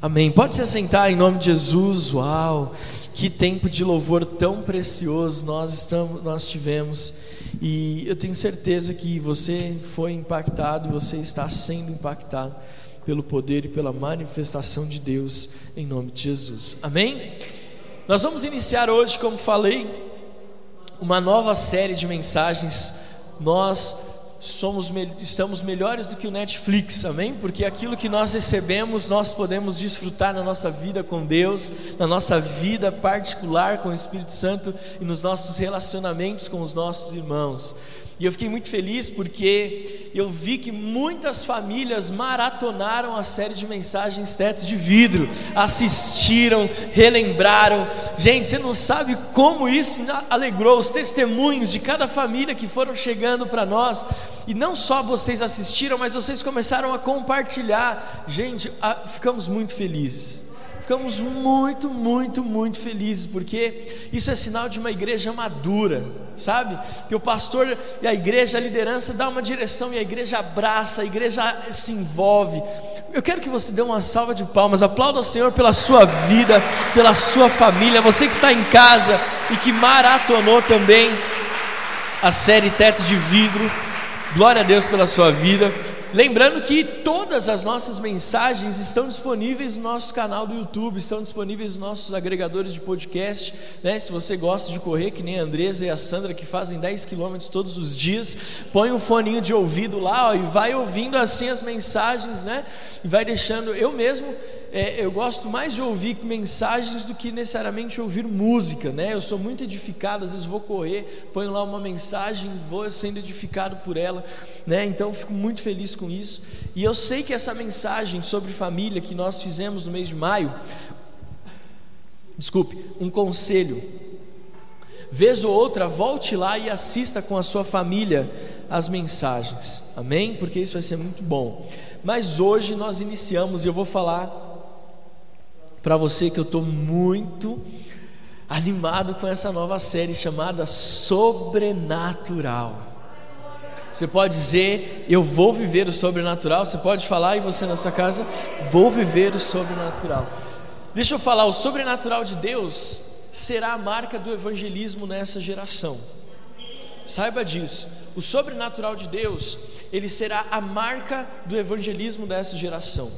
Amém. Pode se sentar em nome de Jesus. Uau! Que tempo de louvor tão precioso nós estamos, nós tivemos. E eu tenho certeza que você foi impactado, você está sendo impactado pelo poder e pela manifestação de Deus em nome de Jesus. Amém? Nós vamos iniciar hoje, como falei, uma nova série de mensagens. Nós somos, estamos melhores do que o Netflix, amém? Porque aquilo que nós recebemos, nós podemos desfrutar na nossa vida com Deus, na nossa vida particular com o Espírito Santo e nos nossos relacionamentos com os nossos irmãos. E eu fiquei muito feliz porque eu vi que muitas famílias maratonaram a série de mensagens teto de vidro, assistiram, relembraram. Gente, você não sabe como isso alegrou os testemunhos de cada família que foram chegando para nós. E não só vocês assistiram, mas vocês começaram a compartilhar. Gente, ficamos muito felizes ficamos muito, muito, muito felizes, porque isso é sinal de uma igreja madura, sabe? Que o pastor e a igreja, a liderança dá uma direção e a igreja abraça, a igreja se envolve. Eu quero que você dê uma salva de palmas, aplauda o Senhor pela sua vida, pela sua família, você que está em casa e que maratonou também a série Teto de Vidro. Glória a Deus pela sua vida. Lembrando que todas as nossas mensagens estão disponíveis no nosso canal do YouTube, estão disponíveis nos nossos agregadores de podcast. Né? Se você gosta de correr, que nem a Andresa e a Sandra, que fazem 10 quilômetros todos os dias, põe um foninho de ouvido lá ó, e vai ouvindo assim as mensagens, né? E vai deixando. Eu mesmo é, eu gosto mais de ouvir mensagens do que necessariamente ouvir música, né? Eu sou muito edificado, às vezes vou correr, ponho lá uma mensagem, vou sendo edificado por ela, né? Então fico muito feliz com isso. E eu sei que essa mensagem sobre família que nós fizemos no mês de maio, desculpe, um conselho. Vez ou outra, volte lá e assista com a sua família as mensagens, amém? Porque isso vai ser muito bom. Mas hoje nós iniciamos e eu vou falar para você que eu estou muito animado com essa nova série chamada Sobrenatural. Você pode dizer, eu vou viver o sobrenatural. Você pode falar e você na sua casa, vou viver o sobrenatural. Deixa eu falar, o sobrenatural de Deus será a marca do evangelismo nessa geração. Saiba disso. O sobrenatural de Deus, ele será a marca do evangelismo dessa geração.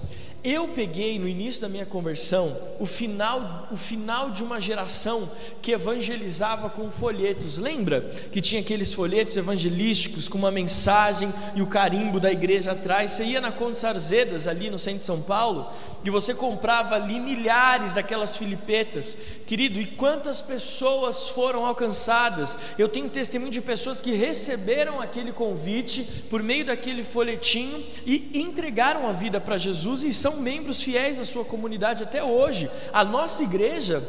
Eu peguei no início da minha conversão o final, o final de uma geração que evangelizava com folhetos. Lembra que tinha aqueles folhetos evangelísticos com uma mensagem e o carimbo da igreja atrás? Você ia na Conde Sarzedas, ali no centro de São Paulo, e você comprava ali milhares daquelas filipetas. Querido, e quantas pessoas foram alcançadas? Eu tenho testemunho de pessoas que receberam aquele convite por meio daquele folhetinho e entregaram a vida para Jesus e são são membros fiéis da sua comunidade até hoje. A nossa igreja,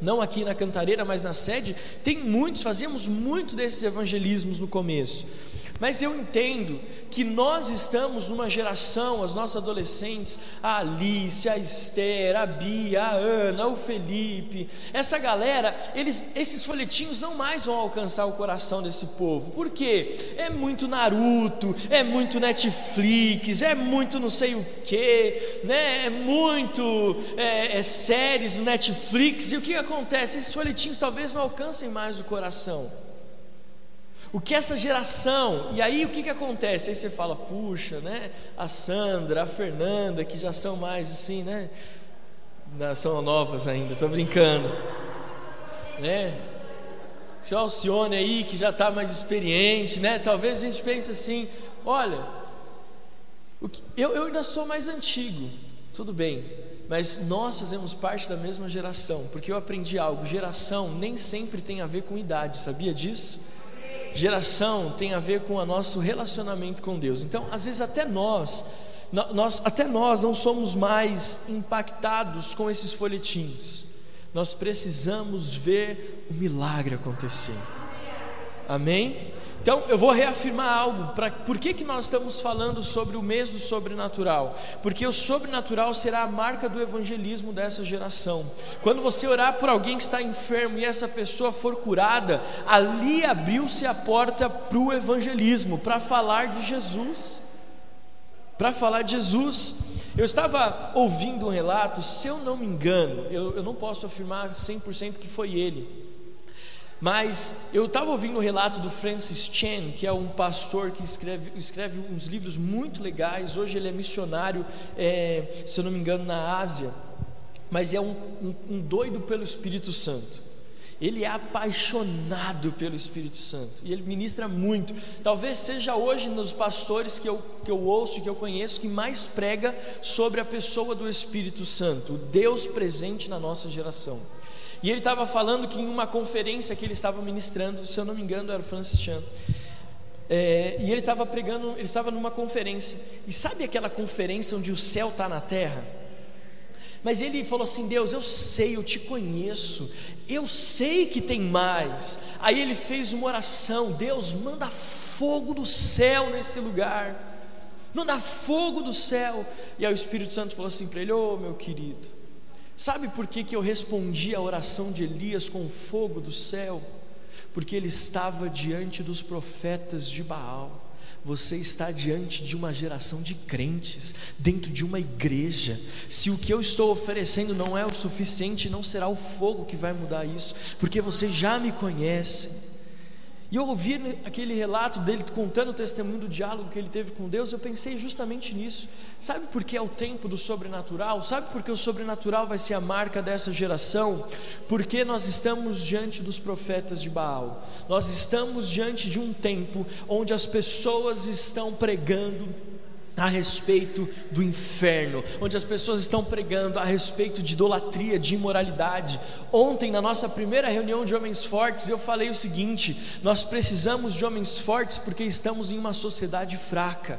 não aqui na Cantareira, mas na sede, tem muitos, fazíamos muito desses evangelismos no começo. Mas eu entendo que nós estamos numa geração, as nossas adolescentes, a Alice, a Esther, a Bia, a Ana, o Felipe, essa galera, eles, esses folhetinhos não mais vão alcançar o coração desse povo, Por quê? é muito Naruto, é muito Netflix, é muito não sei o que, né? é muito é, é, séries do Netflix, e o que acontece? Esses folhetinhos talvez não alcancem mais o coração. O que essa geração, e aí o que, que acontece? Aí você fala, puxa, né? A Sandra, a Fernanda, que já são mais assim, né? Não, são novas ainda, estou brincando, né? Seu Alcione aí, que já está mais experiente, né? Talvez a gente pense assim: olha, eu, eu ainda sou mais antigo, tudo bem, mas nós fazemos parte da mesma geração, porque eu aprendi algo: geração nem sempre tem a ver com idade, sabia disso? Geração tem a ver com o nosso relacionamento com Deus. Então, às vezes até nós, nós até nós não somos mais impactados com esses folhetinhos. Nós precisamos ver o milagre acontecer. Amém? Então, eu vou reafirmar algo. Pra, por que, que nós estamos falando sobre o mês do sobrenatural? Porque o sobrenatural será a marca do evangelismo dessa geração. Quando você orar por alguém que está enfermo e essa pessoa for curada, ali abriu-se a porta para o evangelismo, para falar de Jesus. Para falar de Jesus. Eu estava ouvindo um relato, se eu não me engano, eu, eu não posso afirmar 100% que foi ele, mas eu estava ouvindo o um relato do Francis Chan, que é um pastor que escreve, escreve uns livros muito legais. Hoje ele é missionário, é, se eu não me engano, na Ásia. Mas é um, um, um doido pelo Espírito Santo. Ele é apaixonado pelo Espírito Santo e ele ministra muito. Talvez seja hoje nos pastores que eu, que eu ouço que eu conheço que mais prega sobre a pessoa do Espírito Santo, o Deus presente na nossa geração. E ele estava falando que em uma conferência que ele estava ministrando, se eu não me engano, era o Francis Chan. É, e ele estava pregando, ele estava numa conferência. E sabe aquela conferência onde o céu está na terra? Mas ele falou assim: Deus, eu sei, eu te conheço, eu sei que tem mais. Aí ele fez uma oração: Deus, manda fogo do céu nesse lugar, manda fogo do céu. E aí o Espírito Santo falou assim para ele: Ô oh, meu querido, Sabe por que, que eu respondi a oração de Elias com fogo do céu? Porque ele estava diante dos profetas de Baal. Você está diante de uma geração de crentes, dentro de uma igreja. Se o que eu estou oferecendo não é o suficiente, não será o fogo que vai mudar isso, porque você já me conhece. E eu ouvi aquele relato dele contando o testemunho do diálogo que ele teve com Deus, eu pensei justamente nisso. Sabe por que é o tempo do sobrenatural? Sabe por que o sobrenatural vai ser a marca dessa geração? Porque nós estamos diante dos profetas de Baal. Nós estamos diante de um tempo onde as pessoas estão pregando a respeito do inferno, onde as pessoas estão pregando a respeito de idolatria, de imoralidade. Ontem, na nossa primeira reunião de homens fortes, eu falei o seguinte: nós precisamos de homens fortes porque estamos em uma sociedade fraca.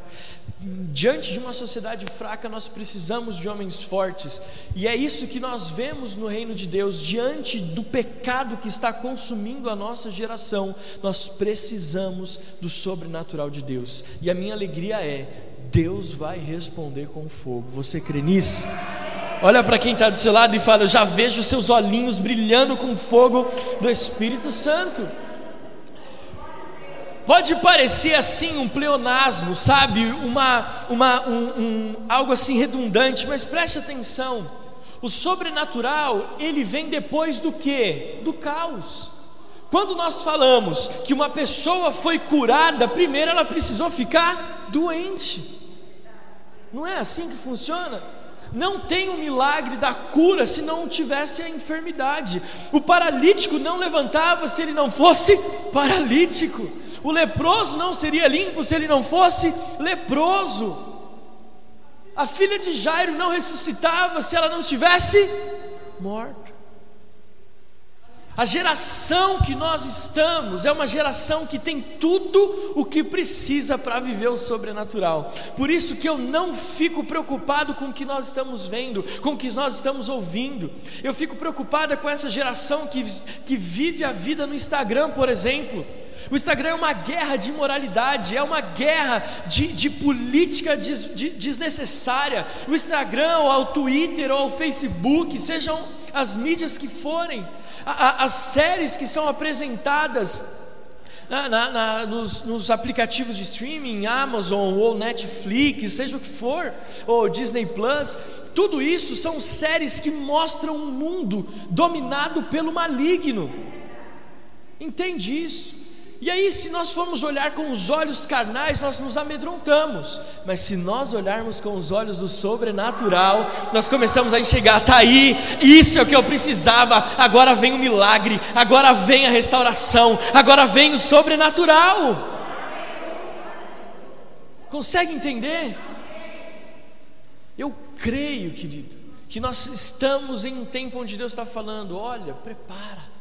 Diante de uma sociedade fraca, nós precisamos de homens fortes, e é isso que nós vemos no reino de Deus. Diante do pecado que está consumindo a nossa geração, nós precisamos do sobrenatural de Deus, e a minha alegria é Deus vai responder com fogo. Você crê nisso? Olha para quem está do seu lado e fala: Eu já vejo seus olhinhos brilhando com fogo do Espírito Santo. Pode parecer assim um pleonasmo, sabe? Uma, uma, um, um, algo assim redundante, mas preste atenção. O sobrenatural, ele vem depois do que? Do caos. Quando nós falamos que uma pessoa foi curada, primeiro ela precisou ficar doente. Não é assim que funciona? Não tem o um milagre da cura se não tivesse a enfermidade. O paralítico não levantava se ele não fosse paralítico. O leproso não seria limpo se ele não fosse leproso. A filha de Jairo não ressuscitava se ela não estivesse morta. A geração que nós estamos é uma geração que tem tudo o que precisa para viver o sobrenatural. Por isso que eu não fico preocupado com o que nós estamos vendo, com o que nós estamos ouvindo. Eu fico preocupada com essa geração que, que vive a vida no Instagram, por exemplo. O Instagram é uma guerra de imoralidade, é uma guerra de, de política des, de, desnecessária. O Instagram, ou o Twitter, ou o Facebook, sejam as mídias que forem, as séries que são apresentadas na, na, na, nos, nos, aplicativos de streaming, Amazon ou Netflix, seja o que for, ou Disney Plus, tudo isso são séries que mostram um mundo dominado pelo maligno. Entende isso? E aí, se nós formos olhar com os olhos carnais, nós nos amedrontamos. Mas se nós olharmos com os olhos do sobrenatural, nós começamos a enxergar: está aí, isso é o que eu precisava. Agora vem o milagre, agora vem a restauração, agora vem o sobrenatural. Consegue entender? Eu creio, querido, que nós estamos em um tempo onde Deus está falando: olha, prepara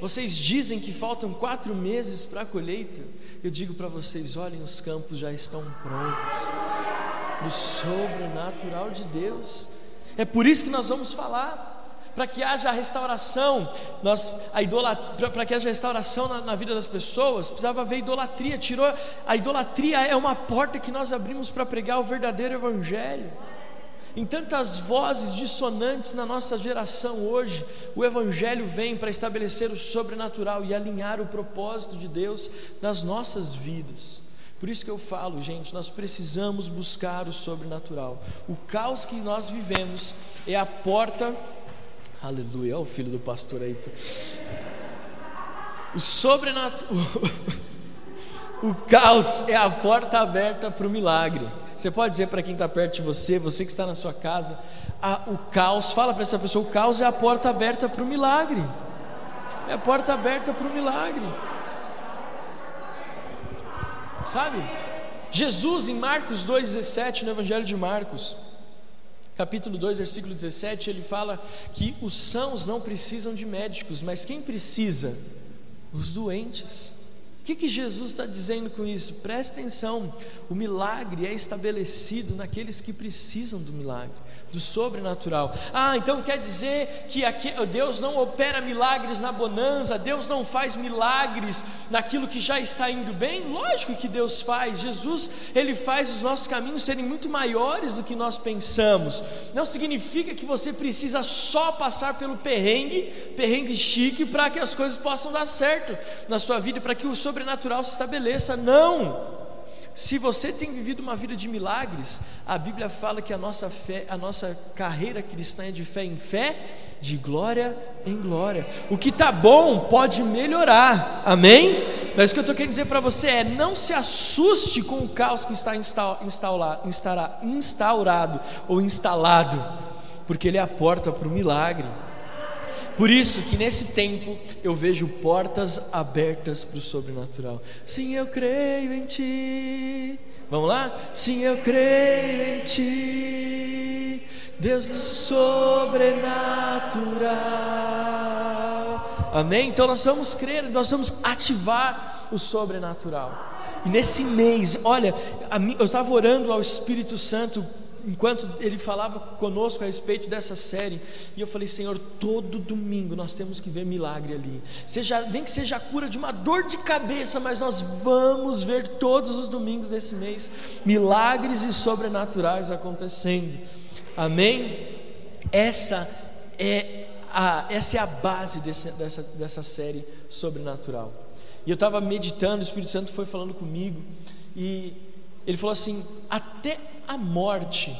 vocês dizem que faltam quatro meses para a colheita. Eu digo para vocês: olhem, os campos já estão prontos. No sobrenatural de Deus. É por isso que nós vamos falar. Para que haja restauração, nós, a para que haja restauração na, na, vida das pessoas, precisava haver idolatria. Tirou a idolatria é uma porta que nós abrimos para pregar o verdadeiro evangelho. Em tantas vozes dissonantes na nossa geração hoje, o Evangelho vem para estabelecer o sobrenatural e alinhar o propósito de Deus nas nossas vidas. Por isso que eu falo, gente, nós precisamos buscar o sobrenatural. O caos que nós vivemos é a porta. Aleluia, olha o filho do pastor aí. O sobrenatural. o caos é a porta aberta para o milagre. Você pode dizer para quem está perto de você, você que está na sua casa, a, o caos, fala para essa pessoa: o caos é a porta aberta para o milagre. É a porta aberta para o milagre. Sabe? Jesus em Marcos 2,17, no Evangelho de Marcos, capítulo 2, versículo 17, ele fala que os sãos não precisam de médicos, mas quem precisa? Os doentes. O que, que Jesus está dizendo com isso? Preste atenção: o milagre é estabelecido naqueles que precisam do milagre do sobrenatural. Ah, então quer dizer que aqui, Deus não opera milagres na bonança, Deus não faz milagres naquilo que já está indo bem? Lógico que Deus faz. Jesus, ele faz os nossos caminhos serem muito maiores do que nós pensamos. Não significa que você precisa só passar pelo perrengue, perrengue chique, para que as coisas possam dar certo na sua vida, para que o sobrenatural se estabeleça. Não. Se você tem vivido uma vida de milagres, a Bíblia fala que a nossa fé, a nossa carreira cristã é de fé em fé, de glória em glória. O que está bom pode melhorar, amém? Mas o que eu estou querendo dizer para você é: não se assuste com o caos que está instaurado ou instalado, porque ele é a porta para o milagre. Por isso que nesse tempo eu vejo portas abertas para o sobrenatural. Sim, eu creio em Ti. Vamos lá? Sim, eu creio em Ti, Deus do sobrenatural. Amém? Então nós vamos crer, nós vamos ativar o sobrenatural. E nesse mês, olha, eu estava orando ao Espírito Santo enquanto ele falava conosco a respeito dessa série, e eu falei, Senhor, todo domingo nós temos que ver milagre ali. Seja, nem que seja a cura de uma dor de cabeça, mas nós vamos ver todos os domingos desse mês milagres e sobrenaturais acontecendo. Amém? Essa é a, essa é a base desse, dessa, dessa série sobrenatural. E eu estava meditando, o Espírito Santo foi falando comigo, e ele falou assim: até a morte,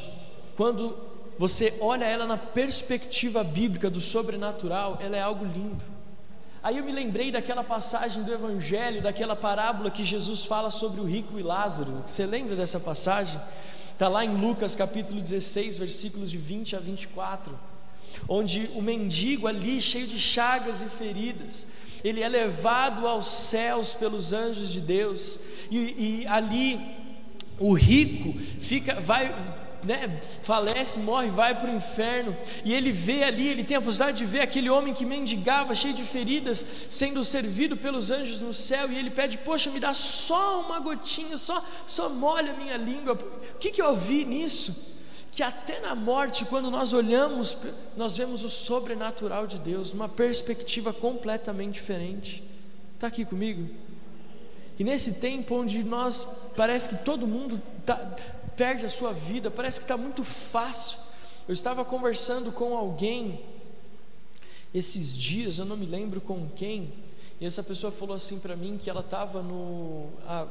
quando você olha ela na perspectiva bíblica do sobrenatural, ela é algo lindo. Aí eu me lembrei daquela passagem do Evangelho, daquela parábola que Jesus fala sobre o rico e Lázaro. Você lembra dessa passagem? Está lá em Lucas capítulo 16, versículos de 20 a 24, onde o mendigo ali, cheio de chagas e feridas, ele é levado aos céus pelos anjos de Deus, e, e ali o rico fica, vai, né, falece, morre, vai para o inferno, e ele vê ali, ele tem a possibilidade de ver aquele homem que mendigava, cheio de feridas, sendo servido pelos anjos no céu, e ele pede: Poxa, me dá só uma gotinha, só, só molha a minha língua. O que, que eu ouvi nisso? Que até na morte, quando nós olhamos, nós vemos o sobrenatural de Deus, uma perspectiva completamente diferente. Está aqui comigo? E nesse tempo onde nós parece que todo mundo tá, perde a sua vida, parece que está muito fácil. Eu estava conversando com alguém esses dias, eu não me lembro com quem, e essa pessoa falou assim para mim que ela estava no, ah,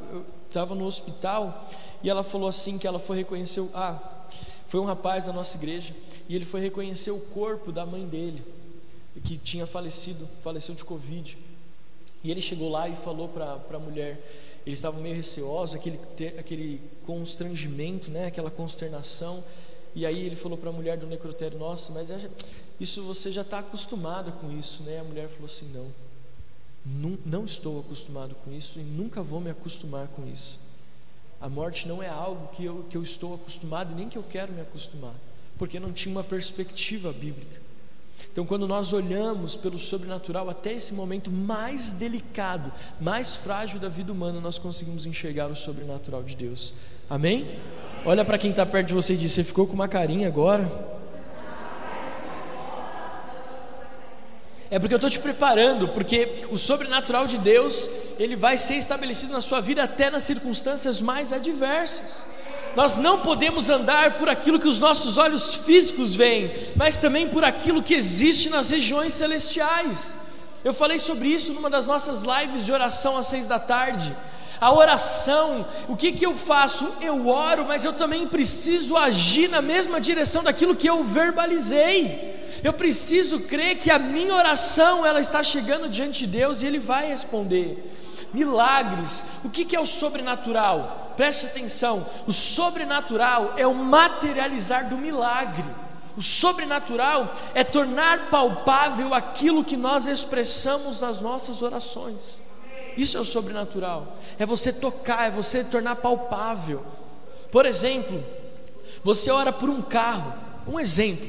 estava no hospital e ela falou assim que ela foi reconhecer, ah, foi um rapaz da nossa igreja e ele foi reconhecer o corpo da mãe dele que tinha falecido, faleceu de covid. E ele chegou lá e falou para a mulher, eles estavam meio receosos, aquele, aquele constrangimento, né, aquela consternação. E aí ele falou para a mulher do necrotério: Nossa, mas é, isso você já está acostumada com isso, né? A mulher falou assim: Não, não, não estou acostumado com isso e nunca vou me acostumar com isso. A morte não é algo que eu, que eu estou acostumado e nem que eu quero me acostumar, porque não tinha uma perspectiva bíblica. Então, quando nós olhamos pelo sobrenatural até esse momento mais delicado, mais frágil da vida humana, nós conseguimos enxergar o sobrenatural de Deus. Amém? Olha para quem está perto de você e diz: Você ficou com uma carinha agora? É porque eu estou te preparando, porque o sobrenatural de Deus, ele vai ser estabelecido na sua vida até nas circunstâncias mais adversas. Nós não podemos andar por aquilo que os nossos olhos físicos veem, mas também por aquilo que existe nas regiões celestiais. Eu falei sobre isso numa das nossas lives de oração às seis da tarde. A oração, o que, que eu faço? Eu oro, mas eu também preciso agir na mesma direção daquilo que eu verbalizei. Eu preciso crer que a minha oração ela está chegando diante de Deus e Ele vai responder. Milagres, o que, que é o sobrenatural? Preste atenção: o sobrenatural é o materializar do milagre. O sobrenatural é tornar palpável aquilo que nós expressamos nas nossas orações. Isso é o sobrenatural. É você tocar, é você tornar palpável. Por exemplo, você ora por um carro. Um exemplo.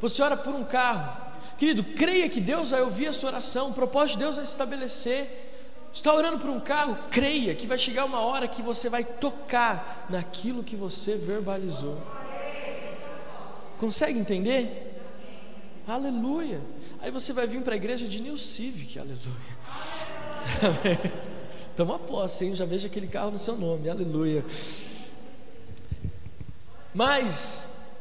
Você ora por um carro. Querido, creia que Deus vai ouvir a sua oração. O propósito de Deus vai se estabelecer. Está orando por um carro? Creia que vai chegar uma hora que você vai tocar naquilo que você verbalizou. Consegue entender? Aleluia. Aí você vai vir para a igreja de New Civic, aleluia. Toma posse, hein? Já vejo aquele carro no seu nome, aleluia. Mas,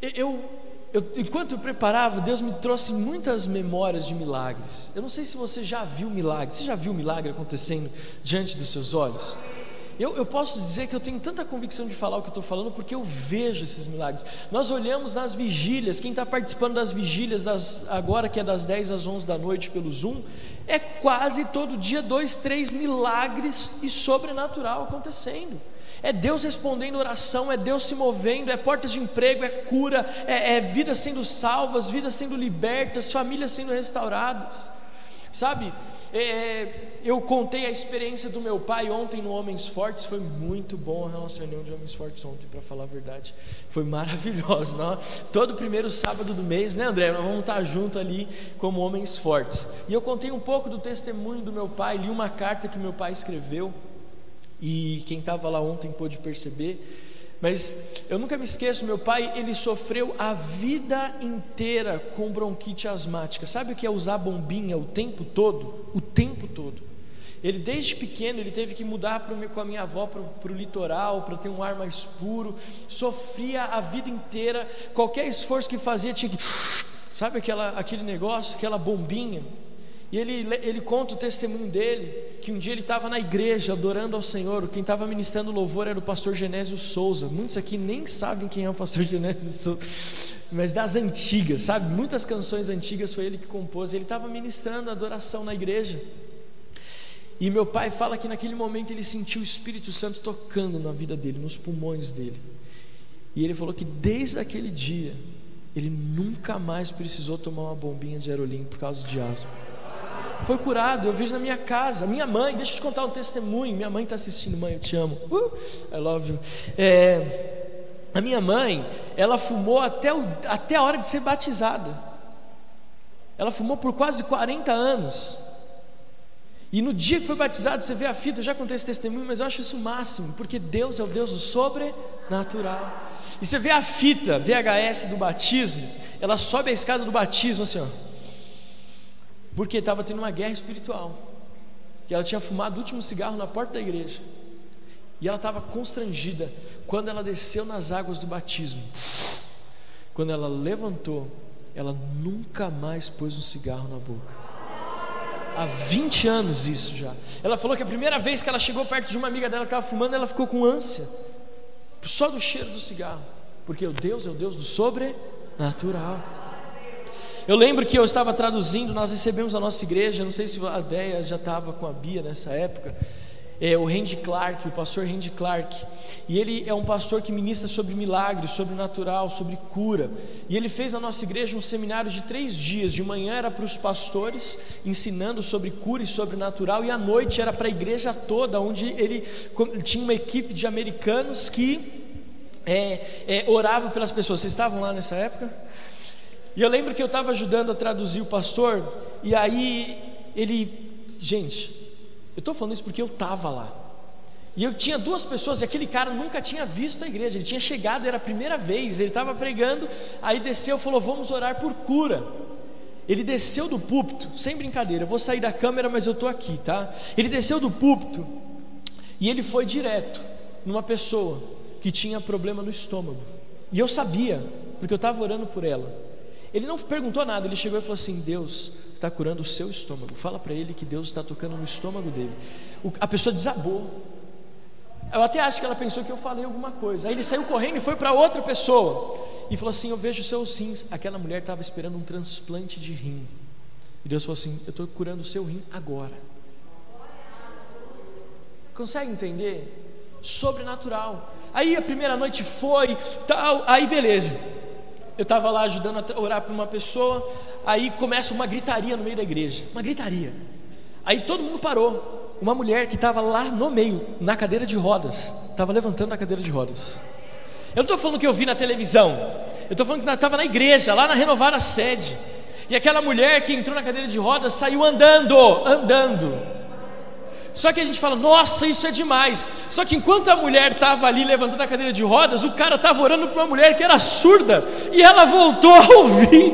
eu, eu, enquanto eu preparava, Deus me trouxe muitas memórias de milagres. Eu não sei se você já viu milagre. Você já viu milagre acontecendo diante dos seus olhos? Eu, eu, posso dizer que eu tenho tanta convicção de falar o que eu estou falando porque eu vejo esses milagres. Nós olhamos nas vigílias, quem está participando das vigílias, das, agora que é das 10 às 11 da noite pelo Zoom, é quase todo dia dois, três milagres e sobrenatural acontecendo. É Deus respondendo oração, é Deus se movendo, é portas de emprego, é cura, é, é vidas sendo salvas, vidas sendo libertas, famílias sendo restauradas. Sabe, é, é, eu contei a experiência do meu pai ontem no Homens Fortes, foi muito bom a nossa reunião de Homens Fortes ontem, para falar a verdade. Foi maravilhoso. Não? Todo primeiro sábado do mês, né, André? Nós vamos estar junto ali como Homens Fortes. E eu contei um pouco do testemunho do meu pai, li uma carta que meu pai escreveu, e quem estava lá ontem pôde perceber. Mas eu nunca me esqueço, meu pai, ele sofreu a vida inteira com bronquite asmática. Sabe o que é usar bombinha o tempo todo? O tempo todo. Ele desde pequeno ele teve que mudar pro, com a minha avó para o litoral para ter um ar mais puro. Sofria a vida inteira. Qualquer esforço que fazia tinha que, sabe aquela, aquele negócio, aquela bombinha. E ele, ele conta o testemunho dele, que um dia ele estava na igreja adorando ao Senhor, quem estava ministrando louvor era o pastor Genésio Souza. Muitos aqui nem sabem quem é o pastor Genésio Souza, mas das antigas, sabe? Muitas canções antigas foi ele que compôs. Ele estava ministrando adoração na igreja. E meu pai fala que naquele momento ele sentiu o Espírito Santo tocando na vida dele, nos pulmões dele. E ele falou que desde aquele dia ele nunca mais precisou tomar uma bombinha de aerolim por causa de asma foi curado. Eu vejo na minha casa. Minha mãe, deixa eu te contar um testemunho. Minha mãe está assistindo, mãe, eu te amo. Uh, I love you. É, a minha mãe, ela fumou até, o, até a hora de ser batizada. Ela fumou por quase 40 anos. E no dia que foi batizado, você vê a fita, eu já contei esse testemunho, mas eu acho isso o máximo, porque Deus é o Deus do sobrenatural. E você vê a fita VHS do batismo, ela sobe a escada do batismo assim, ó porque estava tendo uma guerra espiritual. E ela tinha fumado o último cigarro na porta da igreja. E ela estava constrangida quando ela desceu nas águas do batismo. Quando ela levantou, ela nunca mais pôs um cigarro na boca. Há 20 anos isso já. Ela falou que a primeira vez que ela chegou perto de uma amiga dela que estava fumando, ela ficou com ânsia. Só do cheiro do cigarro. Porque o Deus é o Deus do sobrenatural. Eu lembro que eu estava traduzindo, nós recebemos a nossa igreja, não sei se a ideia já estava com a Bia nessa época, é o Randy Clark, o pastor Randy Clark, e ele é um pastor que ministra sobre milagres, sobre natural, sobre cura, e ele fez na nossa igreja um seminário de três dias, de manhã era para os pastores, ensinando sobre cura e sobre natural, e à noite era para a igreja toda, onde ele tinha uma equipe de americanos que é, é, oravam pelas pessoas, vocês estavam lá nessa época? E eu lembro que eu estava ajudando a traduzir o pastor, e aí ele, gente, eu estou falando isso porque eu estava lá. E eu tinha duas pessoas, e aquele cara nunca tinha visto a igreja, ele tinha chegado, era a primeira vez, ele estava pregando, aí desceu e falou: Vamos orar por cura. Ele desceu do púlpito, sem brincadeira, eu vou sair da câmera, mas eu estou aqui, tá? Ele desceu do púlpito e ele foi direto numa pessoa que tinha problema no estômago. E eu sabia, porque eu estava orando por ela. Ele não perguntou nada, ele chegou e falou assim: Deus está curando o seu estômago. Fala para ele que Deus está tocando no estômago dele. O, a pessoa desabou. Eu até acho que ela pensou que eu falei alguma coisa. Aí ele saiu correndo e foi para outra pessoa e falou assim: Eu vejo seus rins. Aquela mulher estava esperando um transplante de rim. E Deus falou assim: Eu estou curando o seu rim agora. Consegue entender? Sobrenatural. Aí a primeira noite foi, tal, aí beleza. Eu estava lá ajudando a orar para uma pessoa, aí começa uma gritaria no meio da igreja, uma gritaria. Aí todo mundo parou. Uma mulher que estava lá no meio, na cadeira de rodas, estava levantando a cadeira de rodas. Eu não estou falando que eu vi na televisão, eu estou falando que estava na igreja, lá na renovada sede. E aquela mulher que entrou na cadeira de rodas saiu andando, andando. Só que a gente fala, nossa, isso é demais. Só que enquanto a mulher estava ali levantando a cadeira de rodas, o cara estava orando para uma mulher que era surda, e ela voltou a ouvir.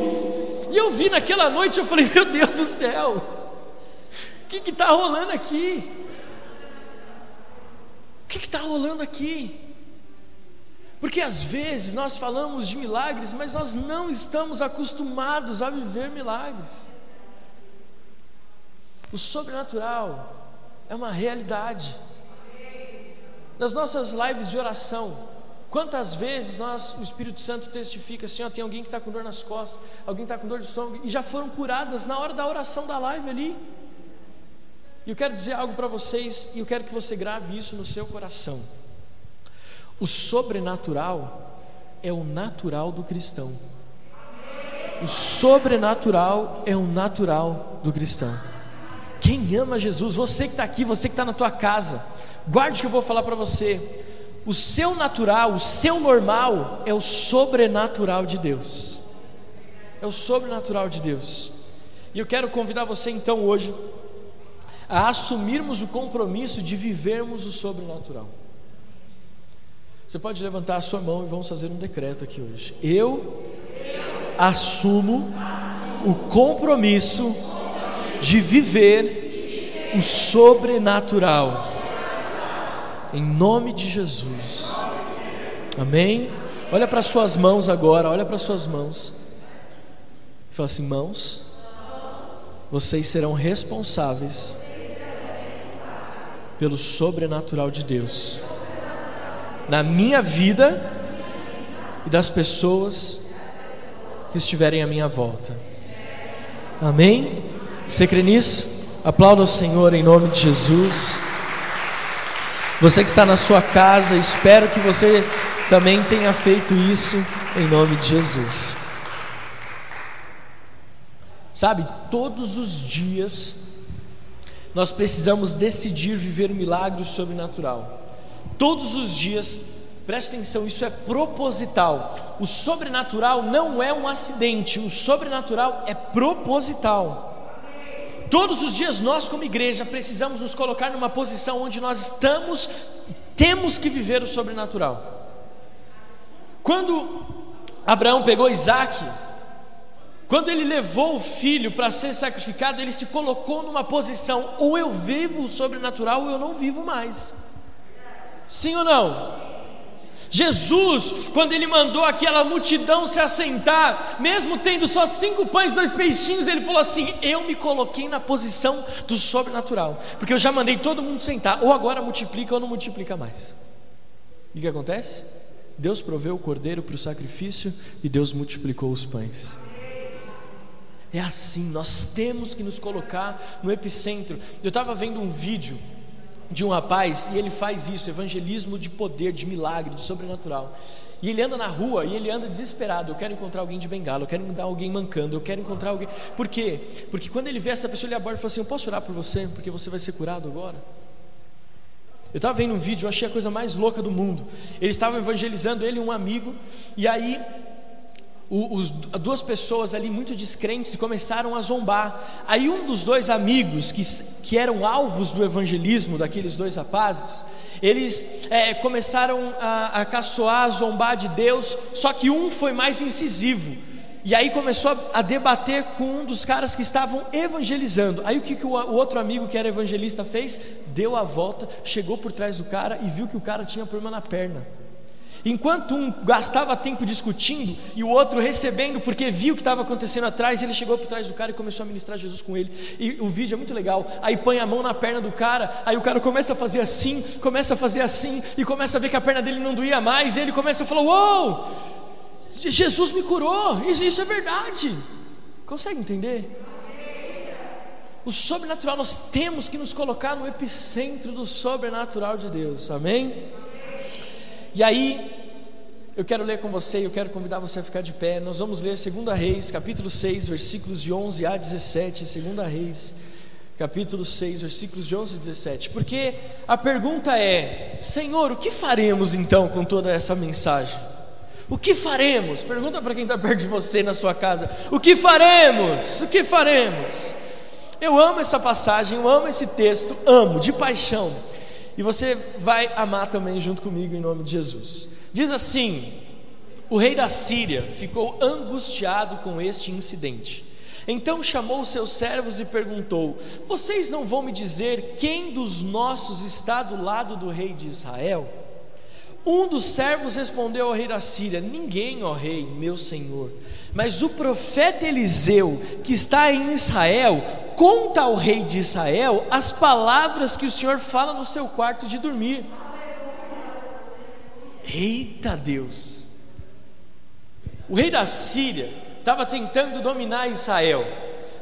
E eu vi naquela noite, eu falei, meu Deus do céu, o que está rolando aqui? O que está rolando aqui? Porque às vezes nós falamos de milagres, mas nós não estamos acostumados a viver milagres. O sobrenatural é uma realidade. Nas nossas lives de oração, quantas vezes nós, o Espírito Santo testifica assim: ó, tem alguém que está com dor nas costas, alguém está com dor de estômago, e já foram curadas na hora da oração da live ali. E eu quero dizer algo para vocês, e eu quero que você grave isso no seu coração. O sobrenatural é o natural do cristão. O sobrenatural é o natural do cristão. Quem ama Jesus, você que está aqui, você que está na tua casa, guarde o que eu vou falar para você. O seu natural, o seu normal é o sobrenatural de Deus. É o sobrenatural de Deus. E eu quero convidar você então hoje a assumirmos o compromisso de vivermos o sobrenatural. Você pode levantar a sua mão e vamos fazer um decreto aqui hoje. Eu assumo o compromisso de viver o sobrenatural. Em nome de Jesus. Amém? Olha para suas mãos agora, olha para suas mãos. Fala assim, mãos, vocês serão responsáveis pelo sobrenatural de Deus na minha vida e das pessoas que estiverem à minha volta. Amém? Você crê nisso? Aplauda o Senhor em nome de Jesus. Você que está na sua casa, espero que você também tenha feito isso em nome de Jesus. Sabe, todos os dias nós precisamos decidir viver um milagre sobrenatural. Todos os dias, presta atenção, isso é proposital. O sobrenatural não é um acidente, o sobrenatural é proposital. Todos os dias nós, como igreja, precisamos nos colocar numa posição onde nós estamos, temos que viver o sobrenatural. Quando Abraão pegou Isaac, quando ele levou o filho para ser sacrificado, ele se colocou numa posição: ou eu vivo o sobrenatural, ou eu não vivo mais. Sim ou não? Jesus, quando ele mandou aquela multidão se assentar, mesmo tendo só cinco pães e dois peixinhos, ele falou assim: Eu me coloquei na posição do sobrenatural, porque eu já mandei todo mundo sentar, ou agora multiplica ou não multiplica mais. E o que acontece? Deus proveu o cordeiro para o sacrifício e Deus multiplicou os pães. É assim, nós temos que nos colocar no epicentro. Eu estava vendo um vídeo de um rapaz e ele faz isso, evangelismo de poder, de milagre, de sobrenatural. E ele anda na rua e ele anda desesperado. Eu quero encontrar alguém de bengala, eu quero encontrar alguém mancando, eu quero encontrar alguém. Por quê? Porque quando ele vê essa pessoa, ele aborda e fala assim: Eu posso orar por você, porque você vai ser curado agora. Eu estava vendo um vídeo, eu achei a coisa mais louca do mundo. Eles estavam evangelizando ele e um amigo, e aí os, duas pessoas ali muito descrentes começaram a zombar. Aí um dos dois amigos que, que eram alvos do evangelismo daqueles dois rapazes, eles é, começaram a, a caçoar, a zombar de Deus, só que um foi mais incisivo. E aí começou a, debater com um dos caras que estavam evangelizando. Aí o que, que o outro amigo que era evangelista fez? Deu a volta, chegou por trás do cara e viu que o cara tinha problema na perna. Enquanto um gastava tempo discutindo e o outro recebendo, porque viu o que estava acontecendo atrás, ele chegou por trás do cara e começou a ministrar Jesus com ele. E o vídeo é muito legal. Aí põe a mão na perna do cara, aí o cara começa a fazer assim, começa a fazer assim, e começa a ver que a perna dele não doía mais, e ele começa a falar: Uou! Jesus me curou, isso, isso é verdade. Consegue entender? O sobrenatural, nós temos que nos colocar no epicentro do sobrenatural de Deus, amém? E aí, eu quero ler com você, eu quero convidar você a ficar de pé. Nós vamos ler 2 Reis, capítulo 6, versículos de 11 a 17. 2 Reis, capítulo 6, versículos de 11 a 17. Porque a pergunta é: Senhor, o que faremos então com toda essa mensagem? O que faremos? Pergunta para quem está perto de você na sua casa: O que faremos? O que faremos? Eu amo essa passagem, eu amo esse texto, amo de paixão. E você vai amar também junto comigo em nome de Jesus. Diz assim: O rei da Síria ficou angustiado com este incidente. Então chamou seus servos e perguntou: Vocês não vão me dizer quem dos nossos está do lado do rei de Israel? Um dos servos respondeu ao rei da Síria: Ninguém, ó rei, meu senhor. Mas o profeta Eliseu, que está em Israel, conta ao rei de Israel as palavras que o Senhor fala no seu quarto de dormir. Eita Deus! O rei da Síria estava tentando dominar Israel,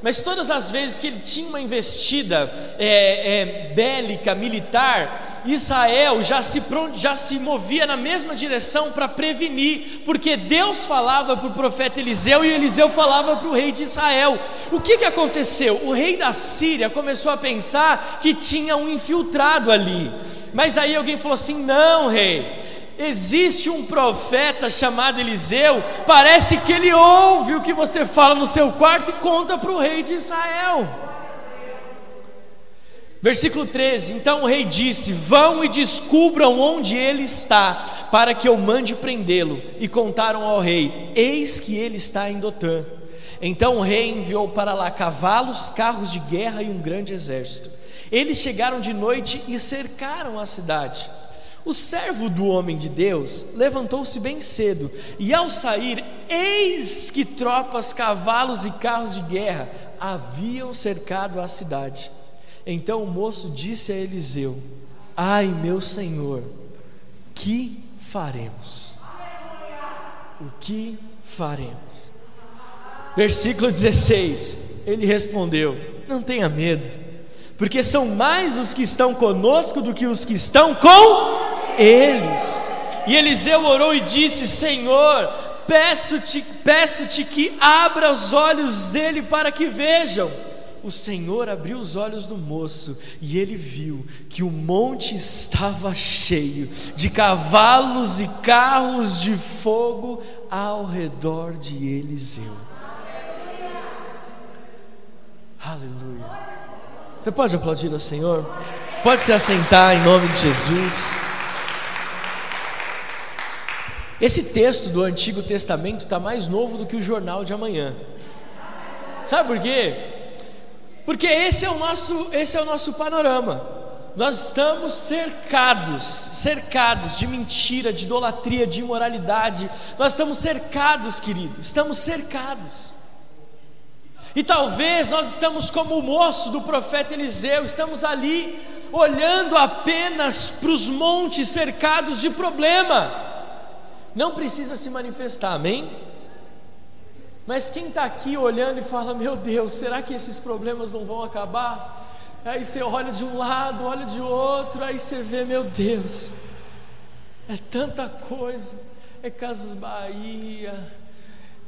mas todas as vezes que ele tinha uma investida é, é, bélica, militar, Israel já se, já se movia na mesma direção para prevenir, porque Deus falava para o profeta Eliseu e Eliseu falava para o rei de Israel. O que, que aconteceu? O rei da Síria começou a pensar que tinha um infiltrado ali, mas aí alguém falou assim: não, rei. Existe um profeta chamado Eliseu, parece que ele ouve o que você fala no seu quarto e conta para o rei de Israel. Versículo 13: Então o rei disse: Vão e descubram onde ele está, para que eu mande prendê-lo. E contaram ao rei: Eis que ele está em Dotã. Então o rei enviou para lá cavalos, carros de guerra e um grande exército. Eles chegaram de noite e cercaram a cidade. O servo do homem de Deus levantou-se bem cedo, e ao sair, eis que tropas, cavalos e carros de guerra haviam cercado a cidade. Então o moço disse a Eliseu: Ai, meu senhor, que faremos? O que faremos? Versículo 16: Ele respondeu: Não tenha medo, porque são mais os que estão conosco do que os que estão com eles. E Eliseu orou e disse: Senhor, peço-te, peço-te que abra os olhos dele para que vejam o Senhor abriu os olhos do moço e ele viu que o monte estava cheio de cavalos e carros de fogo ao redor de Eliseu. Aleluia. Você pode aplaudir ao Senhor? Pode se assentar em nome de Jesus. Esse texto do Antigo Testamento está mais novo do que o jornal de amanhã. Sabe por quê? Porque esse é o nosso, esse é o nosso panorama. Nós estamos cercados, cercados de mentira, de idolatria, de imoralidade. Nós estamos cercados, queridos, estamos cercados. E talvez nós estamos como o moço do profeta Eliseu, estamos ali olhando apenas para os montes cercados de problema. Não precisa se manifestar, amém? Mas quem está aqui olhando e fala: Meu Deus, será que esses problemas não vão acabar? Aí você olha de um lado, olha de outro, aí você vê: Meu Deus, é tanta coisa. É Casas Bahia,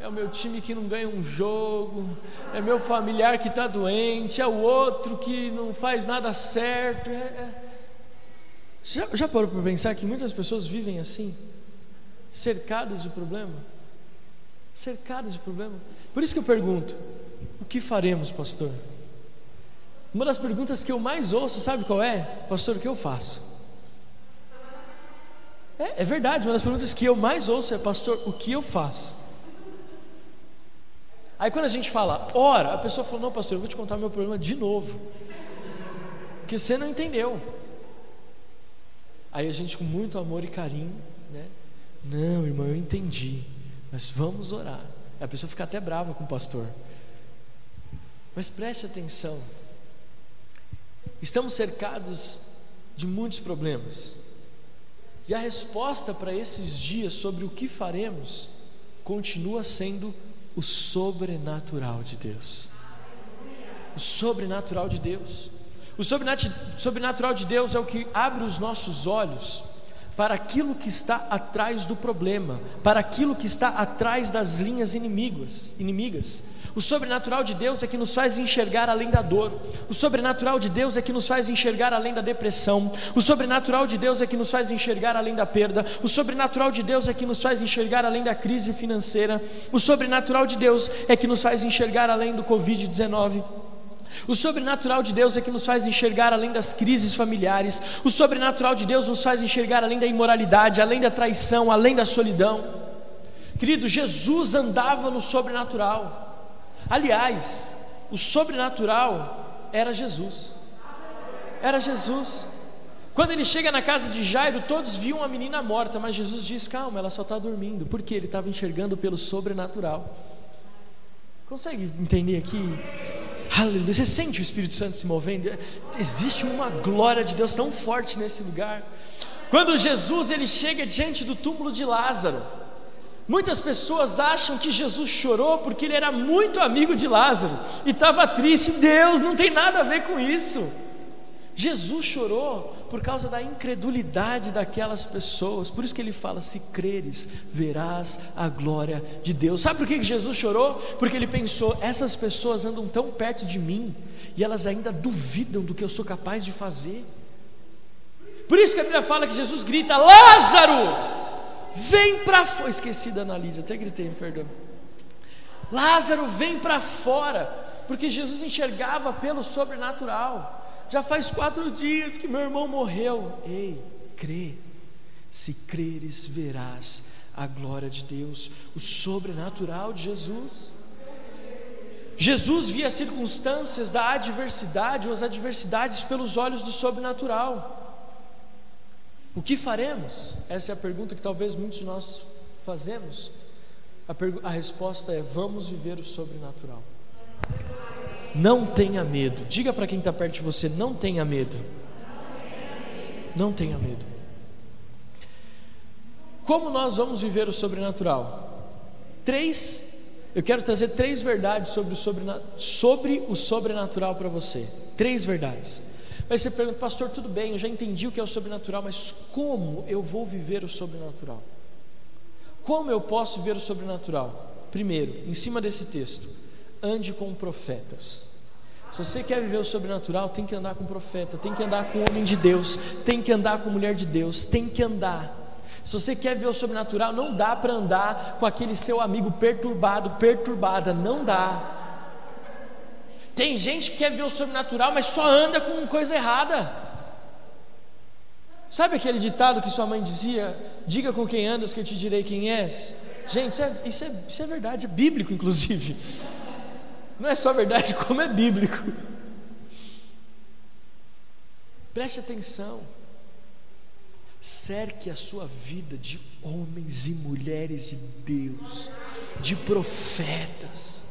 é o meu time que não ganha um jogo, é meu familiar que está doente, é o outro que não faz nada certo. É, é. Já, já parou para pensar que muitas pessoas vivem assim, cercadas de problema? cercados de problema. Por isso que eu pergunto: o que faremos, pastor? Uma das perguntas que eu mais ouço, sabe qual é? Pastor, o que eu faço? É, é verdade, uma das perguntas que eu mais ouço é: Pastor, o que eu faço? Aí quando a gente fala, ora, a pessoa fala: Não, pastor, eu vou te contar meu problema de novo, que você não entendeu. Aí a gente, com muito amor e carinho, né, Não, irmão, eu entendi, mas vamos orar. A pessoa fica até brava com o pastor. Mas preste atenção. Estamos cercados de muitos problemas. E a resposta para esses dias sobre o que faremos continua sendo o sobrenatural de Deus. O sobrenatural de Deus. O sobrenatural de Deus é o que abre os nossos olhos para aquilo que está atrás do problema, para aquilo que está atrás das linhas inimigas, inimigas. O sobrenatural de Deus é que nos faz enxergar além da dor. O sobrenatural de Deus é que nos faz enxergar além da depressão. O sobrenatural de Deus é que nos faz enxergar além da perda. O sobrenatural de Deus é que nos faz enxergar além da crise financeira. O sobrenatural de Deus é que nos faz enxergar além do Covid-19. O sobrenatural de Deus é que nos faz enxergar além das crises familiares. O sobrenatural de Deus nos faz enxergar além da imoralidade, além da traição, além da solidão. Querido, Jesus andava no sobrenatural. Aliás, o sobrenatural era Jesus. Era Jesus. Quando ele chega na casa de Jairo, todos viam a menina morta, mas Jesus diz: Calma, ela só está dormindo, porque ele estava enxergando pelo sobrenatural. Consegue entender aqui? Aleluia. Você sente o Espírito Santo se movendo? Existe uma glória de Deus tão forte nesse lugar. Quando Jesus ele chega diante do túmulo de Lázaro, Muitas pessoas acham que Jesus chorou porque ele era muito amigo de Lázaro e estava triste. Deus não tem nada a ver com isso. Jesus chorou por causa da incredulidade daquelas pessoas. Por isso que ele fala: se creres, verás a glória de Deus. Sabe por que Jesus chorou? Porque ele pensou: essas pessoas andam tão perto de mim e elas ainda duvidam do que eu sou capaz de fazer. Por isso que a Bíblia fala que Jesus grita: Lázaro! vem para fora. Esqueci da Analídia, até gritei, me perdoa. Lázaro, vem para fora, porque Jesus enxergava pelo sobrenatural. Já faz quatro dias que meu irmão morreu. Ei, crê, se creres, verás a glória de Deus, o sobrenatural de Jesus. Jesus via as circunstâncias da adversidade ou as adversidades pelos olhos do sobrenatural. O que faremos? Essa é a pergunta que talvez muitos de nós fazemos. A, a resposta é: vamos viver o sobrenatural. Não tenha medo. Diga para quem está perto de você: não tenha medo. Não tenha medo. Como nós vamos viver o sobrenatural? Três. Eu quero trazer três verdades sobre o, sobre o sobrenatural para você. Três verdades. Aí você pergunta, pastor, tudo bem, eu já entendi o que é o sobrenatural, mas como eu vou viver o sobrenatural? Como eu posso viver o sobrenatural? Primeiro, em cima desse texto, ande com profetas. Se você quer viver o sobrenatural, tem que andar com profeta, tem que andar com homem de Deus, tem que andar com mulher de Deus, tem que andar. Se você quer ver o sobrenatural, não dá para andar com aquele seu amigo perturbado, perturbada, não dá. Tem gente que quer ver o sobrenatural, mas só anda com coisa errada. Sabe aquele ditado que sua mãe dizia? Diga com quem andas que eu te direi quem és. Gente, isso é, isso é, isso é verdade, é bíblico, inclusive. Não é só verdade, como é bíblico. Preste atenção. Cerque a sua vida de homens e mulheres de Deus, de profetas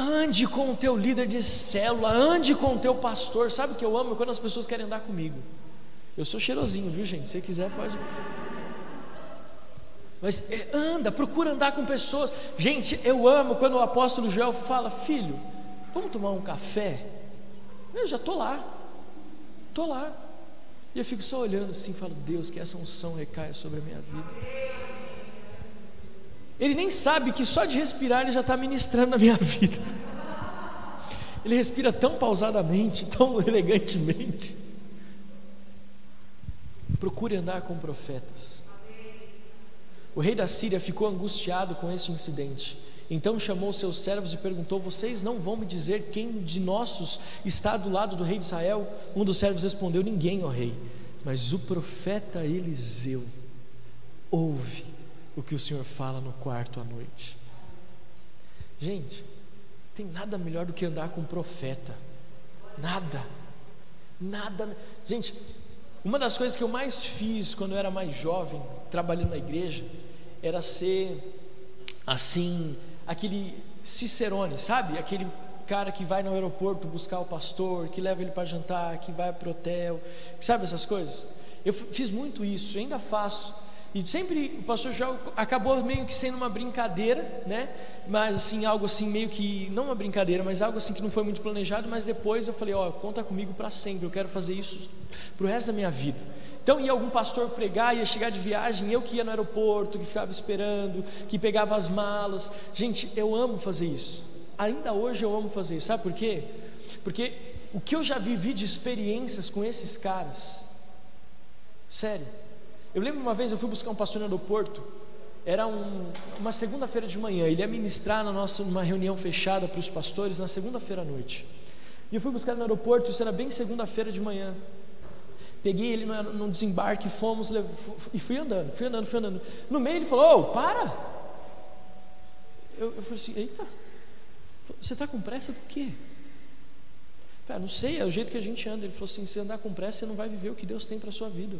Ande com o teu líder de célula, ande com o teu pastor. Sabe o que eu amo? Quando as pessoas querem andar comigo. Eu sou cheirosinho, viu, gente? Se quiser, pode. Mas é, anda, procura andar com pessoas. Gente, eu amo quando o apóstolo Joel fala: Filho, vamos tomar um café? Eu já estou lá, estou lá. E eu fico só olhando assim, falo: Deus, que essa unção recaia sobre a minha vida. Ele nem sabe que só de respirar ele já está ministrando na minha vida. Ele respira tão pausadamente, tão elegantemente. Procure andar com profetas. O rei da Síria ficou angustiado com este incidente. Então chamou seus servos e perguntou: Vocês não vão me dizer quem de nossos está do lado do rei de Israel? Um dos servos respondeu: Ninguém, ó rei. Mas o profeta Eliseu ouve o que o Senhor fala no quarto à noite. Gente, tem nada melhor do que andar com um profeta. Nada. Nada. Gente, Uma das coisas que eu mais fiz quando eu era mais jovem, trabalhando na igreja, era ser assim, aquele cicerone, sabe? Aquele cara que vai no aeroporto buscar o pastor, que leva ele para jantar, que vai para o hotel, sabe essas coisas? Eu fiz muito isso, ainda faço. E sempre o pastor João acabou meio que sendo uma brincadeira, né? Mas assim, algo assim meio que não uma brincadeira, mas algo assim que não foi muito planejado, mas depois eu falei, ó, oh, conta comigo para sempre, eu quero fazer isso pro resto da minha vida. Então ia algum pastor pregar, ia chegar de viagem, eu que ia no aeroporto, que ficava esperando, que pegava as malas. Gente, eu amo fazer isso. Ainda hoje eu amo fazer isso. Sabe por quê? Porque o que eu já vivi de experiências com esses caras, sério, eu lembro uma vez eu fui buscar um pastor no aeroporto, era um, uma segunda-feira de manhã, ele ia ministrar na nossa, numa reunião fechada para os pastores na segunda-feira à noite. E eu fui buscar no aeroporto, isso era bem segunda-feira de manhã. Peguei ele no desembarque, fomos e fui andando, fui andando, fui andando. No meio ele falou: oh, para! Eu, eu falei assim: Eita, você está com pressa do quê? Ah, não sei, é o jeito que a gente anda. Ele falou assim: se andar com pressa, você não vai viver o que Deus tem para a sua vida.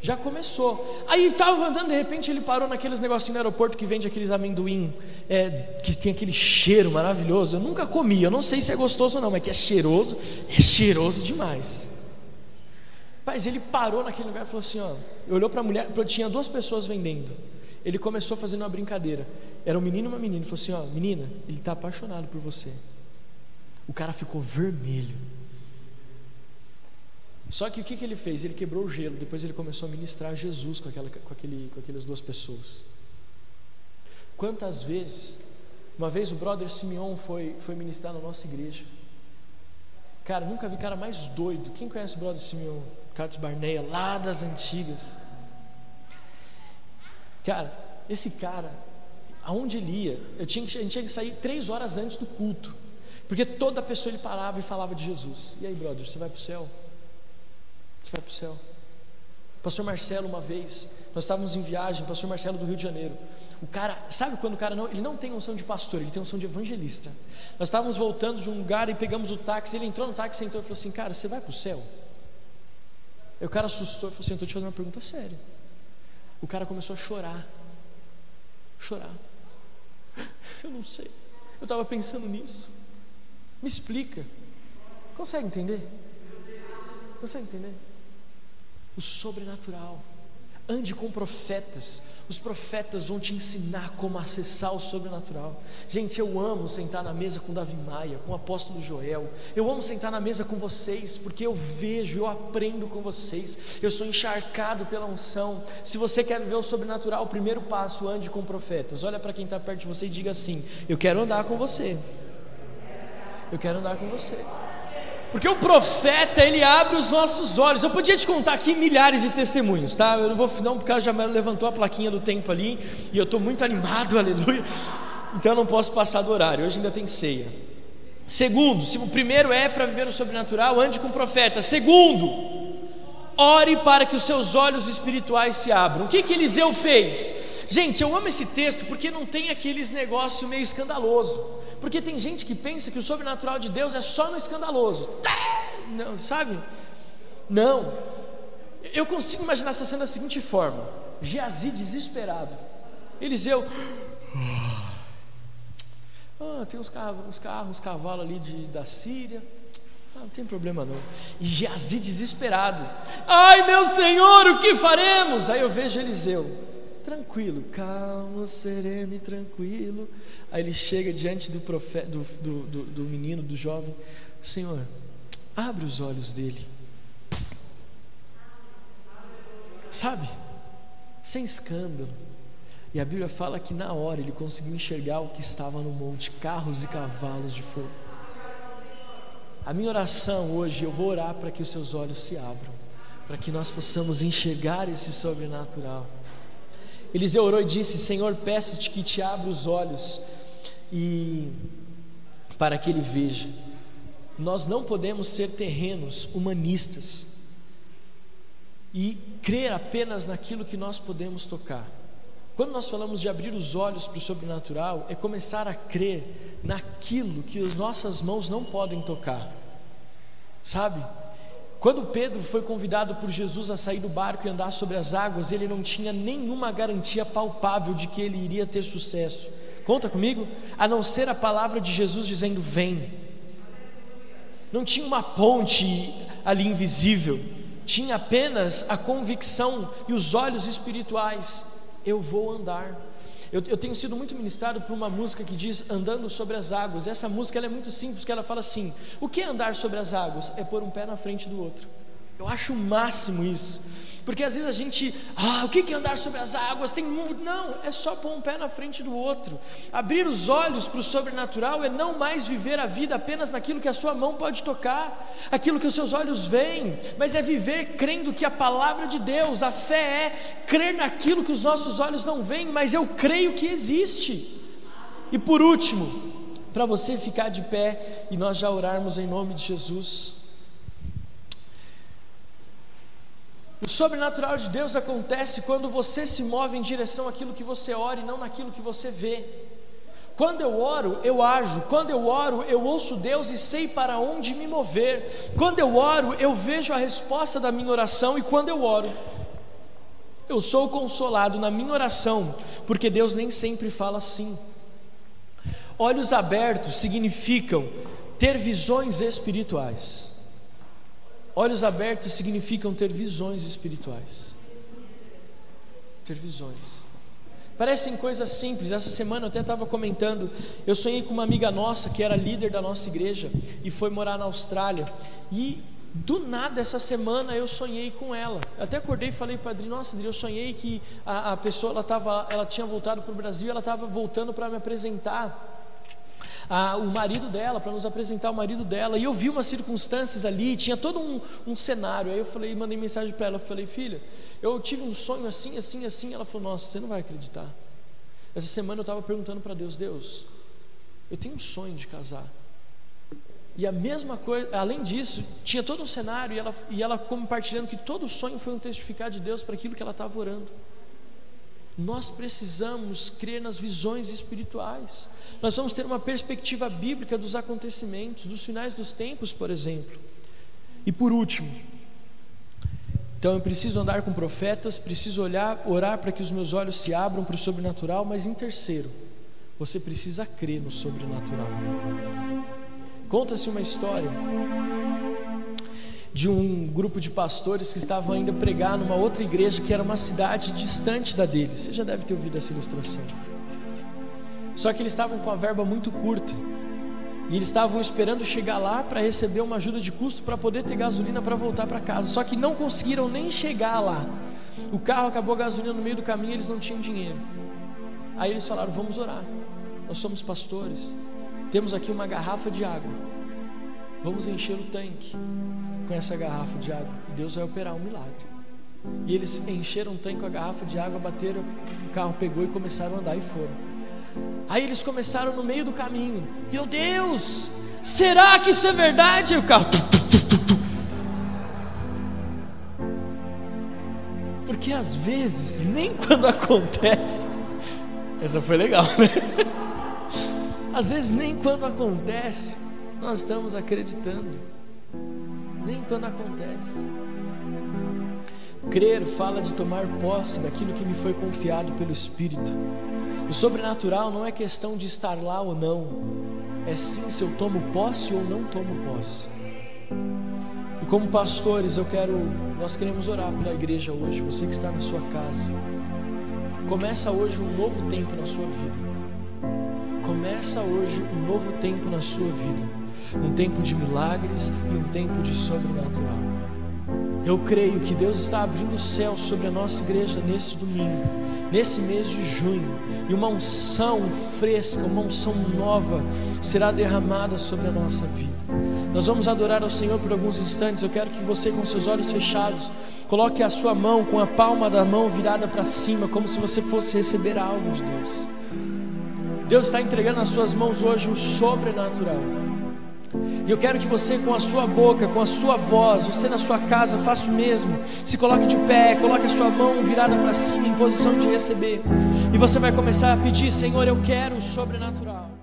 Já começou. Aí estava andando, de repente ele parou naqueles negocinhos no aeroporto que vende aqueles amendoim, é, que tem aquele cheiro maravilhoso. Eu nunca comi, eu não sei se é gostoso ou não, mas que é cheiroso, é cheiroso demais. Mas ele parou naquele lugar e falou assim: ó, olhou para a mulher, tinha duas pessoas vendendo. Ele começou fazendo uma brincadeira. Era um menino e uma menina. Ele falou assim: ó, menina, ele está apaixonado por você. O cara ficou vermelho. Só que o que, que ele fez? Ele quebrou o gelo, depois ele começou a ministrar Jesus com, aquela, com, aquele, com aquelas duas pessoas. Quantas vezes, uma vez o brother Simeon foi, foi ministrar na nossa igreja. Cara, nunca vi cara mais doido. Quem conhece o brother Simeon? Carlos Barneia, lá das antigas. Cara, esse cara, aonde ele ia, eu tinha, a gente tinha que sair três horas antes do culto. Porque toda pessoa ele parava e falava de Jesus. E aí, brother, você vai para o céu? Você vai para o céu. Pastor Marcelo, uma vez, nós estávamos em viagem, pastor Marcelo do Rio de Janeiro. O cara, sabe quando o cara não, ele não tem unção de pastor, ele tem unção de evangelista. Nós estávamos voltando de um lugar e pegamos o táxi, ele entrou no táxi, sentou e falou assim: Cara, você vai para o céu? Aí o cara assustou e falou assim: Eu estou te fazendo uma pergunta séria. O cara começou a chorar. Chorar. Eu não sei. Eu estava pensando nisso. Me explica. Consegue entender? Consegue entender? O sobrenatural. Ande com profetas. Os profetas vão te ensinar como acessar o sobrenatural. Gente, eu amo sentar na mesa com Davi Maia, com o apóstolo Joel. Eu amo sentar na mesa com vocês, porque eu vejo, eu aprendo com vocês. Eu sou encharcado pela unção. Se você quer ver o sobrenatural, o primeiro passo, ande com profetas. Olha para quem está perto de você e diga assim: Eu quero andar com você. Eu quero andar com você. Porque o profeta, ele abre os nossos olhos. Eu podia te contar aqui milhares de testemunhos, tá? Eu não vou, não, porque ela já levantou a plaquinha do tempo ali, e eu estou muito animado, aleluia. Então eu não posso passar do horário, hoje ainda tem ceia. Segundo, se o primeiro é para viver o sobrenatural, ande com o profeta. Segundo, ore para que os seus olhos espirituais se abram. O que que Eliseu fez? Gente, eu amo esse texto porque não tem aqueles negócio meio escandaloso. Porque tem gente que pensa que o sobrenatural de Deus é só no escandaloso. Tá! Não, sabe? Não. Eu consigo imaginar essa cena da seguinte forma: Geazi desesperado. Eliseu. Ah, tem uns carros, uns carros, cavalos ali de, da Síria. Ah, não tem problema não. E Geazi desesperado. Ai meu Senhor, o que faremos? Aí eu vejo Eliseu tranquilo, calmo, sereno e tranquilo. Aí ele chega diante do, do, do, do, do menino, do jovem: Senhor, abre os olhos dele. Sabe? Sem escândalo. E a Bíblia fala que na hora ele conseguiu enxergar o que estava no monte carros e cavalos de fogo. A minha oração hoje, eu vou orar para que os seus olhos se abram, para que nós possamos enxergar esse sobrenatural. Eliseu orou e disse: Senhor, peço-te que te abra os olhos e para que ele veja. Nós não podemos ser terrenos humanistas e crer apenas naquilo que nós podemos tocar. Quando nós falamos de abrir os olhos para o sobrenatural, é começar a crer naquilo que as nossas mãos não podem tocar, sabe? Quando Pedro foi convidado por Jesus a sair do barco e andar sobre as águas, ele não tinha nenhuma garantia palpável de que ele iria ter sucesso. Conta comigo? A não ser a palavra de Jesus dizendo: Vem. Não tinha uma ponte ali invisível, tinha apenas a convicção e os olhos espirituais: Eu vou andar. Eu, eu, tenho sido muito ministrado por uma música que diz Andando sobre as águas. Essa música é muito simples, porque ela fala assim: O que é andar sobre as águas? É pôr um pé na frente do outro. Eu acho o máximo isso. Porque às vezes a gente, ah, o que é andar sobre as águas? Tem muito. Não, é só pôr um pé na frente do outro. Abrir os olhos para o sobrenatural é não mais viver a vida apenas naquilo que a sua mão pode tocar, aquilo que os seus olhos veem, mas é viver crendo que a palavra de Deus, a fé é crer naquilo que os nossos olhos não veem, mas eu creio que existe. E por último, para você ficar de pé e nós já orarmos em nome de Jesus. O sobrenatural de Deus acontece quando você se move em direção àquilo que você ora e não naquilo que você vê. Quando eu oro, eu ajo. Quando eu oro, eu ouço Deus e sei para onde me mover. Quando eu oro, eu vejo a resposta da minha oração e quando eu oro, eu sou consolado na minha oração, porque Deus nem sempre fala assim. Olhos abertos significam ter visões espirituais. Olhos abertos significam ter visões espirituais. Ter visões. Parecem coisas simples. Essa semana eu até estava comentando. Eu sonhei com uma amiga nossa que era líder da nossa igreja e foi morar na Austrália. E do nada essa semana eu sonhei com ela. Até acordei e falei para Adri, nossa, Adri, eu sonhei que a, a pessoa ela, tava, ela tinha voltado para o Brasil, ela estava voltando para me apresentar a, o marido dela, para nos apresentar o marido dela. E eu vi umas circunstâncias ali, tinha todo um, um cenário. Aí eu falei, mandei mensagem para ela, eu falei, filha, eu tive um sonho assim, assim, assim. Ela falou, nossa, você não vai acreditar. Essa semana eu estava perguntando para Deus, Deus, eu tenho um sonho de casar. E a mesma coisa, além disso, tinha todo um cenário e ela, e ela compartilhando que todo sonho foi um testificar de Deus para aquilo que ela estava orando. Nós precisamos crer nas visões espirituais. Nós vamos ter uma perspectiva bíblica dos acontecimentos, dos finais dos tempos, por exemplo. E por último, então eu preciso andar com profetas, preciso olhar, orar para que os meus olhos se abram para o sobrenatural, mas em terceiro, você precisa crer no sobrenatural. Conta-se uma história de um grupo de pastores que estavam ainda pregar numa outra igreja que era uma cidade distante da deles. Você já deve ter ouvido essa ilustração. Só que eles estavam com a verba muito curta. E eles estavam esperando chegar lá para receber uma ajuda de custo para poder ter gasolina para voltar para casa. Só que não conseguiram nem chegar lá. O carro acabou a gasolina no meio do caminho, eles não tinham dinheiro. Aí eles falaram: "Vamos orar. Nós somos pastores. Temos aqui uma garrafa de água. Vamos encher o tanque com essa garrafa de água e Deus vai operar um milagre. E eles encheram o tanque com a garrafa de água, bateram, o carro pegou e começaram a andar e foram. Aí eles começaram no meio do caminho. Meu Deus, será que isso é verdade? E o carro. Porque às vezes, nem quando acontece. Essa foi legal, né? Às vezes, nem quando acontece, nós estamos acreditando quando acontece. Crer fala de tomar posse daquilo que me foi confiado pelo Espírito. O sobrenatural não é questão de estar lá ou não, é sim se eu tomo posse ou não tomo posse. E como pastores, eu quero, nós queremos orar pela igreja hoje, você que está na sua casa. Começa hoje um novo tempo na sua vida. Começa hoje um novo tempo na sua vida um tempo de milagres e um tempo de sobrenatural. Eu creio que Deus está abrindo o céu sobre a nossa igreja nesse domingo, nesse mês de junho, e uma unção fresca, uma unção nova será derramada sobre a nossa vida. Nós vamos adorar ao Senhor por alguns instantes. Eu quero que você, com seus olhos fechados, coloque a sua mão com a palma da mão virada para cima, como se você fosse receber algo de Deus. Deus está entregando nas suas mãos hoje o sobrenatural. E eu quero que você, com a sua boca, com a sua voz, você na sua casa, faça o mesmo. Se coloque de pé, coloque a sua mão virada para cima, em posição de receber. E você vai começar a pedir: Senhor, eu quero o sobrenatural.